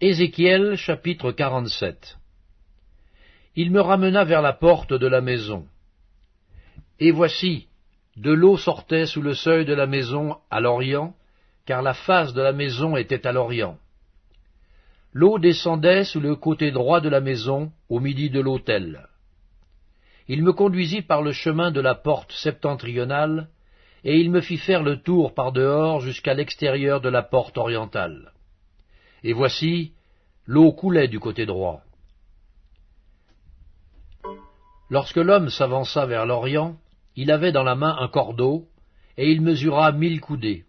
Ézéchiel chapitre 47 Il me ramena vers la porte de la maison. Et voici, de l'eau sortait sous le seuil de la maison à l'orient, car la face de la maison était à l'orient. L'eau descendait sous le côté droit de la maison, au midi de l'autel. Il me conduisit par le chemin de la porte septentrionale, et il me fit faire le tour par dehors jusqu'à l'extérieur de la porte orientale. Et voici, l'eau coulait du côté droit. Lorsque l'homme s'avança vers l'Orient, il avait dans la main un cordeau, et il mesura mille coudées.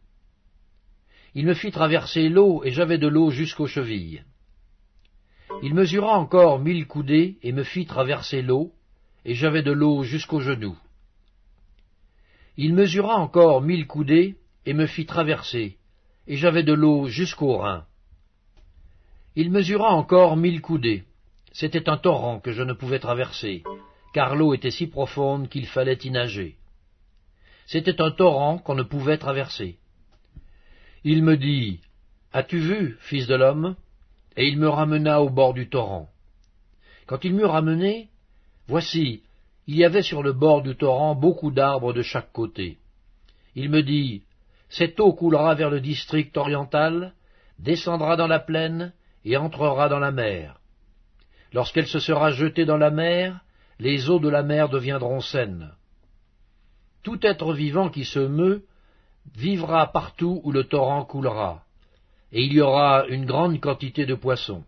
Il me fit traverser l'eau, et j'avais de l'eau jusqu'aux chevilles. Il mesura encore mille coudées, et me fit traverser l'eau, et j'avais de l'eau jusqu'aux genoux. Il mesura encore mille coudées, et me fit traverser, et j'avais de l'eau jusqu'aux reins. Il mesura encore mille coudées. C'était un torrent que je ne pouvais traverser, car l'eau était si profonde qu'il fallait y nager. C'était un torrent qu'on ne pouvait traverser. Il me dit, As-tu vu, fils de l'homme? Et il me ramena au bord du torrent. Quand il m'eut ramené, voici, il y avait sur le bord du torrent beaucoup d'arbres de chaque côté. Il me dit, Cette eau coulera vers le district oriental, descendra dans la plaine, et entrera dans la mer. Lorsqu'elle se sera jetée dans la mer, les eaux de la mer deviendront saines. Tout être vivant qui se meut vivra partout où le torrent coulera, et il y aura une grande quantité de poissons.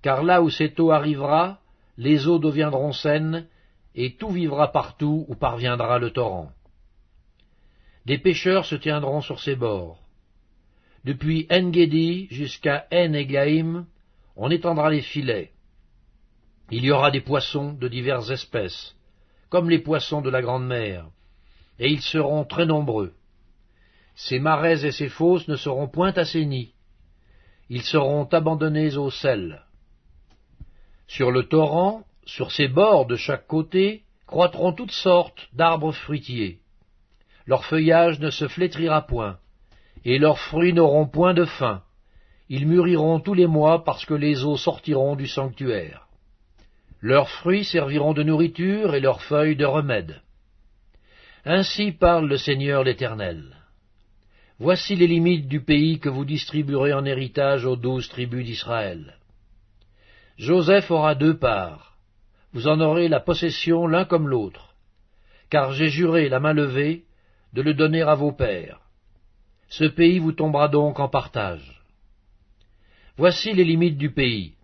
Car là où cette eau arrivera, les eaux deviendront saines, et tout vivra partout où parviendra le torrent. Des pêcheurs se tiendront sur ses bords. Depuis En-Gedi jusqu'à En-Egaim, on étendra les filets. Il y aura des poissons de diverses espèces, comme les poissons de la grande mer, et ils seront très nombreux. Ces marais et ces fosses ne seront point assainis. Ils seront abandonnés au sel. Sur le torrent, sur ses bords de chaque côté, croîtront toutes sortes d'arbres fruitiers. Leur feuillage ne se flétrira point, et leurs fruits n'auront point de fin. Ils mûriront tous les mois parce que les eaux sortiront du sanctuaire. Leurs fruits serviront de nourriture et leurs feuilles de remède. Ainsi parle le Seigneur l'Éternel. Voici les limites du pays que vous distribuerez en héritage aux douze tribus d'Israël. Joseph aura deux parts. Vous en aurez la possession l'un comme l'autre, car j'ai juré la main levée de le donner à vos pères. Ce pays vous tombera donc en partage. Voici les limites du pays.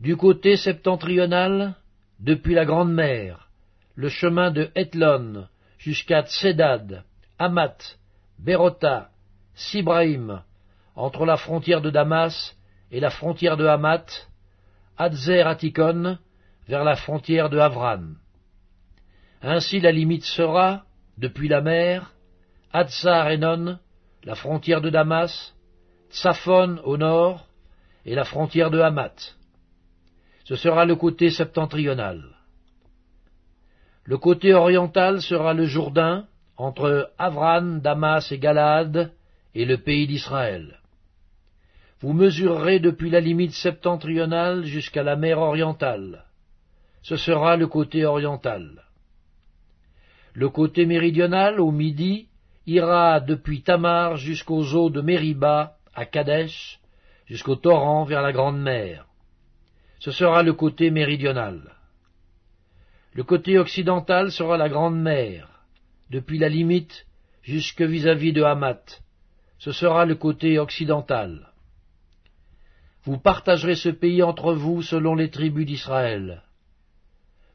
Du côté septentrional, depuis la Grande Mer, le chemin de Hethlon jusqu'à Tsedad, Amat, Berota, Sibraïm, entre la frontière de Damas et la frontière de Hamath, Adzer Atikon, vers la frontière de Havran. Ainsi la limite sera, depuis la mer, Enon, la frontière de Damas, Tsaphon au nord, et la frontière de Hamath. Ce sera le côté septentrional. Le côté oriental sera le Jourdain, entre Avran, Damas et Galade, et le pays d'Israël. Vous mesurerez depuis la limite septentrionale jusqu'à la mer orientale. Ce sera le côté oriental. Le côté méridional, au midi, ira depuis Tamar jusqu'aux eaux de Mériba, à Kadesh, jusqu'au torrent vers la Grande Mer. Ce sera le côté méridional. Le côté occidental sera la Grande Mer, depuis la limite jusque vis-à-vis de Hamath. Ce sera le côté occidental. Vous partagerez ce pays entre vous selon les tribus d'Israël.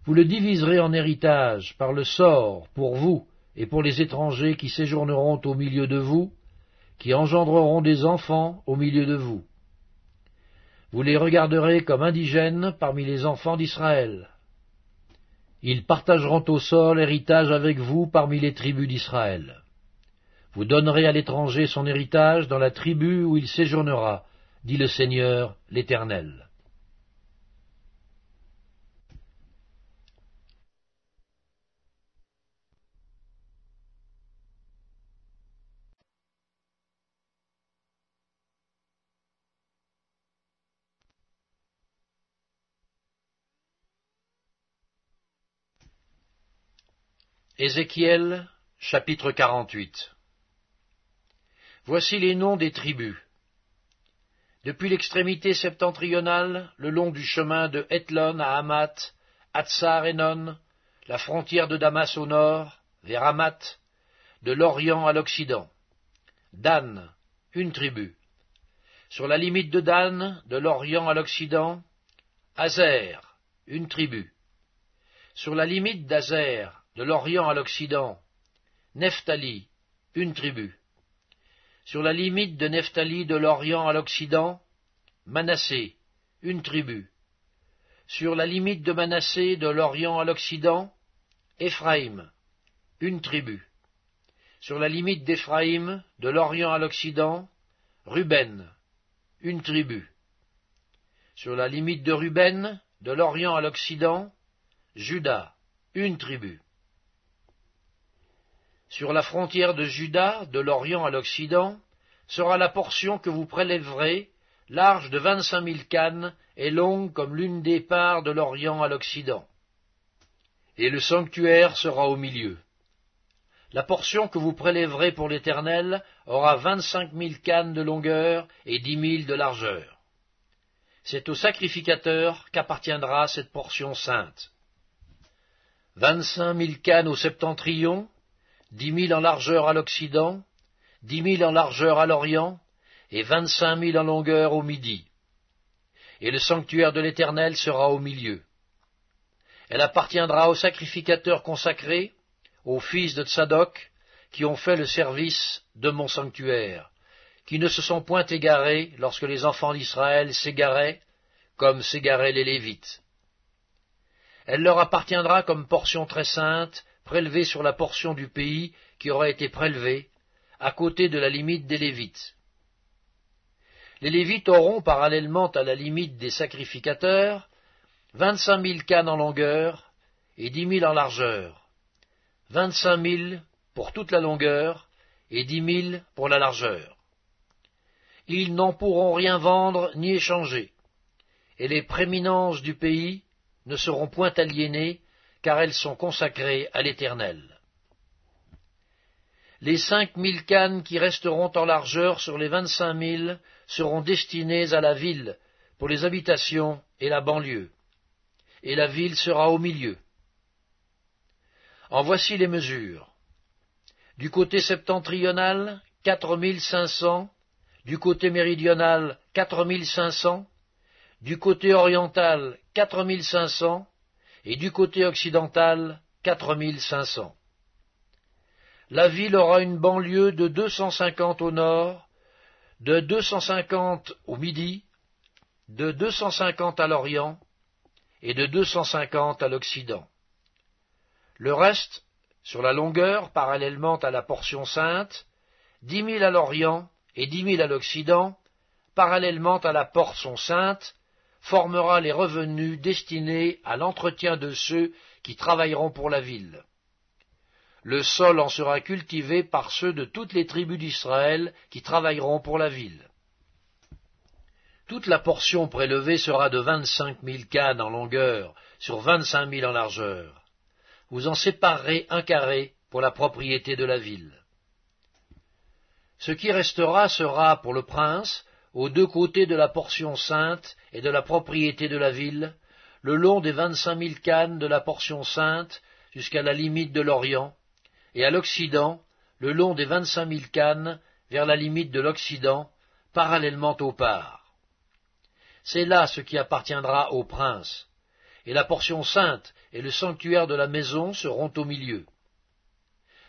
Vous le diviserez en héritage par le sort pour vous et pour les étrangers qui séjourneront au milieu de vous, qui engendreront des enfants au milieu de vous. Vous les regarderez comme indigènes parmi les enfants d'Israël. Ils partageront au sol héritage avec vous parmi les tribus d'Israël. Vous donnerez à l'étranger son héritage dans la tribu où il séjournera, dit le Seigneur l'Éternel. Ézéchiel chapitre 48 Voici les noms des tribus. Depuis l'extrémité septentrionale, le long du chemin de Hethlon à Hamath, Hatzar Enon, la frontière de Damas au nord, vers Hamath, de l'Orient à l'Occident. Dan, une tribu. Sur la limite de Dan, de l'Orient à l'Occident, Azer, une tribu. Sur la limite d'Azer, de l'Orient à l'Occident, Nephtali, une tribu. Sur la limite de Nephtali de l'Orient à l'Occident, Manassé, une tribu. Sur la limite de Manassé de l'Orient à l'Occident, Éphraïm, une tribu. Sur la limite d'Éphraïm de l'Orient à l'Occident, Ruben, une tribu. Sur la limite de Ruben de l'Orient à l'Occident, Judas, une tribu. Sur la frontière de Juda, de l'Orient à l'Occident, sera la portion que vous prélèverez, large de vingt-cinq mille cannes et longue comme l'une des parts de l'Orient à l'Occident. Et le sanctuaire sera au milieu. La portion que vous prélèverez pour l'Éternel aura vingt-cinq mille cannes de longueur et dix mille de largeur. C'est au sacrificateur qu'appartiendra cette portion sainte. Vingt-cinq mille cannes au septentrion, dix mille en largeur à l'Occident, dix mille en largeur à l'Orient, et vingt-cinq mille en longueur au Midi. Et le sanctuaire de l'Éternel sera au milieu. Elle appartiendra aux sacrificateurs consacrés, aux fils de Tsadok, qui ont fait le service de mon sanctuaire, qui ne se sont point égarés lorsque les enfants d'Israël s'égaraient, comme s'égaraient les Lévites. Elle leur appartiendra comme portion très sainte, prélevé sur la portion du pays qui aura été prélevée, à côté de la limite des Lévites. Les Lévites auront, parallèlement à la limite des sacrificateurs, vingt-cinq mille cannes en longueur et dix mille en largeur, vingt-cinq mille pour toute la longueur et dix mille pour la largeur. Ils n'en pourront rien vendre ni échanger, et les préminences du pays ne seront point aliénées car elles sont consacrées à l'Éternel. Les cinq mille cannes qui resteront en largeur sur les vingt-cinq mille seront destinées à la ville, pour les habitations et la banlieue, et la ville sera au milieu. En voici les mesures. Du côté septentrional, quatre mille cinq cents, du côté méridional, quatre mille cinq cents, du côté oriental, quatre mille cinq cents, et du côté occidental, quatre mille cinq cents. La ville aura une banlieue de deux cent cinquante au nord, de deux cent cinquante au midi, de deux cent cinquante à l'orient et de deux cent cinquante à l'occident. Le reste, sur la longueur, parallèlement à la portion sainte, dix mille à l'orient et dix mille à l'occident, parallèlement à la portion sainte, formera les revenus destinés à l'entretien de ceux qui travailleront pour la ville. Le sol en sera cultivé par ceux de toutes les tribus d'Israël qui travailleront pour la ville. Toute la portion prélevée sera de vingt-cinq mille cannes en longueur sur vingt-cinq mille en largeur. Vous en séparerez un carré pour la propriété de la ville. Ce qui restera sera pour le prince aux deux côtés de la portion sainte et de la propriété de la ville, le long des vingt-cinq mille cannes de la portion sainte jusqu'à la limite de l'Orient, et à l'Occident, le long des vingt-cinq mille cannes vers la limite de l'Occident, parallèlement aux parts. C'est là ce qui appartiendra au prince, et la portion sainte et le sanctuaire de la maison seront au milieu.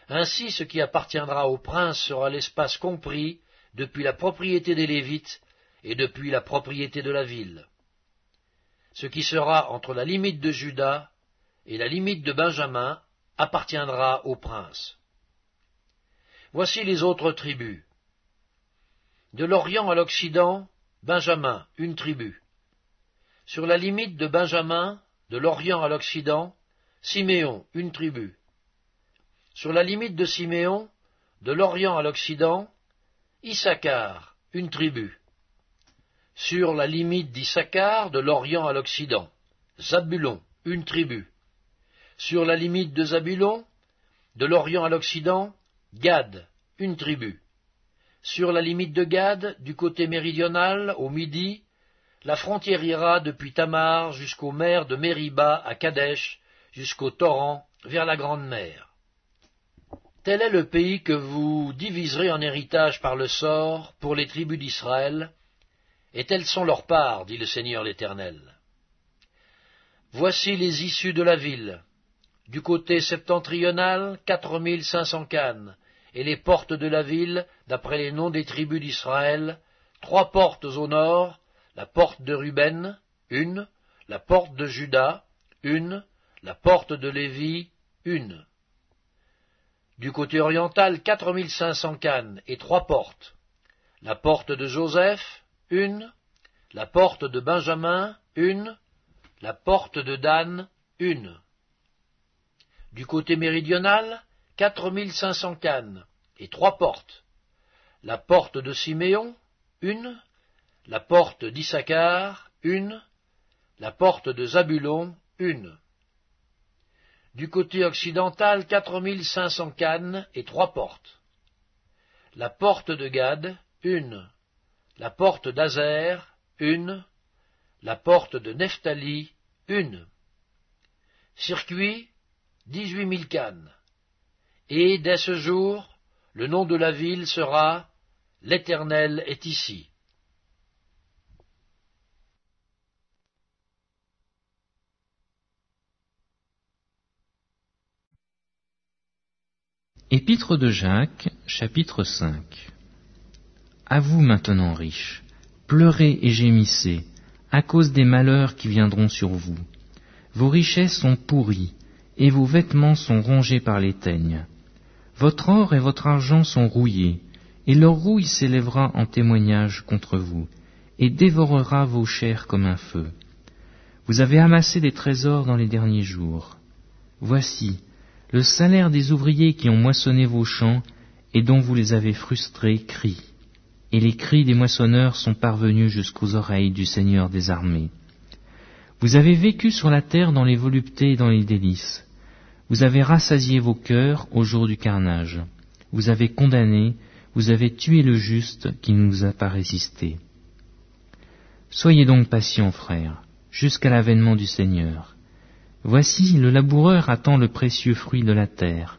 Ainsi ce qui appartiendra au prince sera l'espace compris depuis la propriété des Lévites et depuis la propriété de la ville. Ce qui sera entre la limite de Juda et la limite de Benjamin appartiendra au prince. Voici les autres tribus. De l'Orient à l'Occident, Benjamin, une tribu. Sur la limite de Benjamin, de l'Orient à l'Occident, Siméon, une tribu. Sur la limite de Siméon, de l'Orient à l'Occident, Issachar, une tribu. Sur la limite d'Issachar, de l'Orient à l'Occident, Zabulon, une tribu. Sur la limite de Zabulon, De l'Orient à l'Occident, Gad, une tribu. Sur la limite de Gad, du côté méridional, au midi, la frontière ira depuis Tamar jusqu'aux mers de Mériba à Kadesh, jusqu'au torrent, vers la Grande Mer. Tel est le pays que vous diviserez en héritage par le sort pour les tribus d'Israël, et telles sont leurs parts, dit le Seigneur l'Éternel. Voici les issues de la ville. Du côté septentrional, quatre mille cinq cents cannes, et les portes de la ville, d'après les noms des tribus d'Israël, trois portes au nord, la porte de Ruben, une, la porte de Juda, une, la porte de Lévi, une. Du côté oriental, quatre mille cinq cents cannes et trois portes. La porte de Joseph, une. La porte de Benjamin, une. La porte de Dan, une. Du côté méridional, quatre mille cinq cents cannes et trois portes. La porte de Siméon, une. La porte d'Issachar, une. La porte de Zabulon, une. Du côté occidental, quatre mille cinq cents cannes et trois portes. La porte de Gad, une. La porte d'Azer, une. La porte de Nephtali, une. Circuit, dix-huit mille cannes. Et dès ce jour, le nom de la ville sera L'Éternel est ici. Épître de Jacques, chapitre 5 À vous maintenant, riches, pleurez et gémissez, à cause des malheurs qui viendront sur vous. Vos richesses sont pourries, et vos vêtements sont rongés par les teignes. Votre or et votre argent sont rouillés, et leur rouille s'élèvera en témoignage contre vous, et dévorera vos chairs comme un feu. Vous avez amassé des trésors dans les derniers jours. Voici, le salaire des ouvriers qui ont moissonné vos champs et dont vous les avez frustrés crie, et les cris des moissonneurs sont parvenus jusqu'aux oreilles du Seigneur des armées. Vous avez vécu sur la terre dans les voluptés et dans les délices. Vous avez rassasié vos cœurs au jour du carnage. Vous avez condamné, vous avez tué le juste qui ne nous a pas résisté. Soyez donc patients, frères, jusqu'à l'avènement du Seigneur. Voici le laboureur attend le précieux fruit de la terre,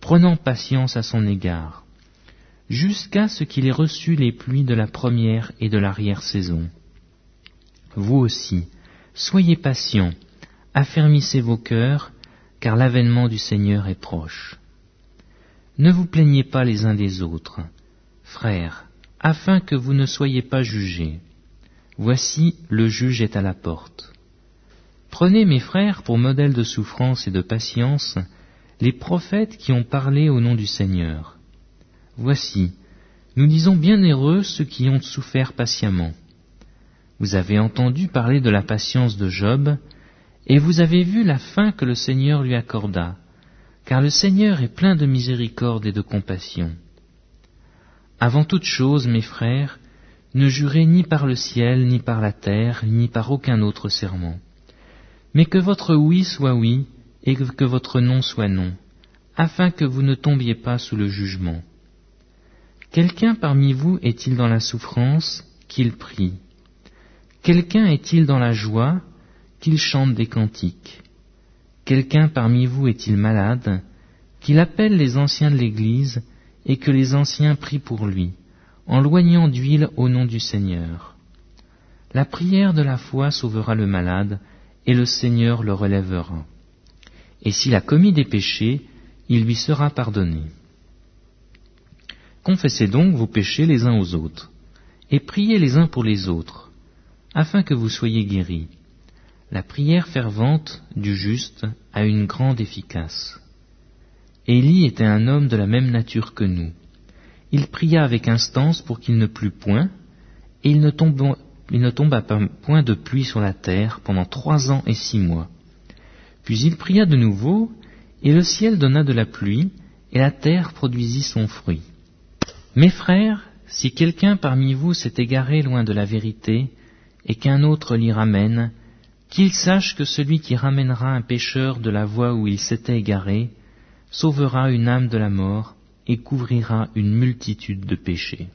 prenant patience à son égard, jusqu'à ce qu'il ait reçu les pluies de la première et de l'arrière-saison. Vous aussi, soyez patients, affermissez vos cœurs, car l'avènement du Seigneur est proche. Ne vous plaignez pas les uns des autres, frères, afin que vous ne soyez pas jugés. Voici le juge est à la porte. Prenez, mes frères, pour modèle de souffrance et de patience, les prophètes qui ont parlé au nom du Seigneur. Voici, nous disons bien heureux ceux qui ont souffert patiemment. Vous avez entendu parler de la patience de Job, et vous avez vu la fin que le Seigneur lui accorda, car le Seigneur est plein de miséricorde et de compassion. Avant toute chose, mes frères, ne jurez ni par le ciel, ni par la terre, ni par aucun autre serment mais que votre oui soit oui et que votre non soit non, afin que vous ne tombiez pas sous le jugement. Quelqu'un parmi vous est-il dans la souffrance Qu'il prie? Quelqu'un est-il dans la joie Qu'il chante des cantiques? Quelqu'un parmi vous est-il malade Qu'il appelle les anciens de l'Église et que les anciens prient pour lui, en loignant d'huile au nom du Seigneur? La prière de la foi sauvera le malade, et le Seigneur le relèvera. Et s'il a commis des péchés, il lui sera pardonné. Confessez donc vos péchés les uns aux autres, et priez les uns pour les autres, afin que vous soyez guéris. La prière fervente du juste a une grande efficace. Élie était un homme de la même nature que nous. Il pria avec instance pour qu'il ne plût point, et il ne tombe il ne tomba point de pluie sur la terre pendant trois ans et six mois. Puis il pria de nouveau, et le ciel donna de la pluie, et la terre produisit son fruit. Mes frères, si quelqu'un parmi vous s'est égaré loin de la vérité, et qu'un autre l'y ramène, qu'il sache que celui qui ramènera un pécheur de la voie où il s'était égaré sauvera une âme de la mort et couvrira une multitude de péchés.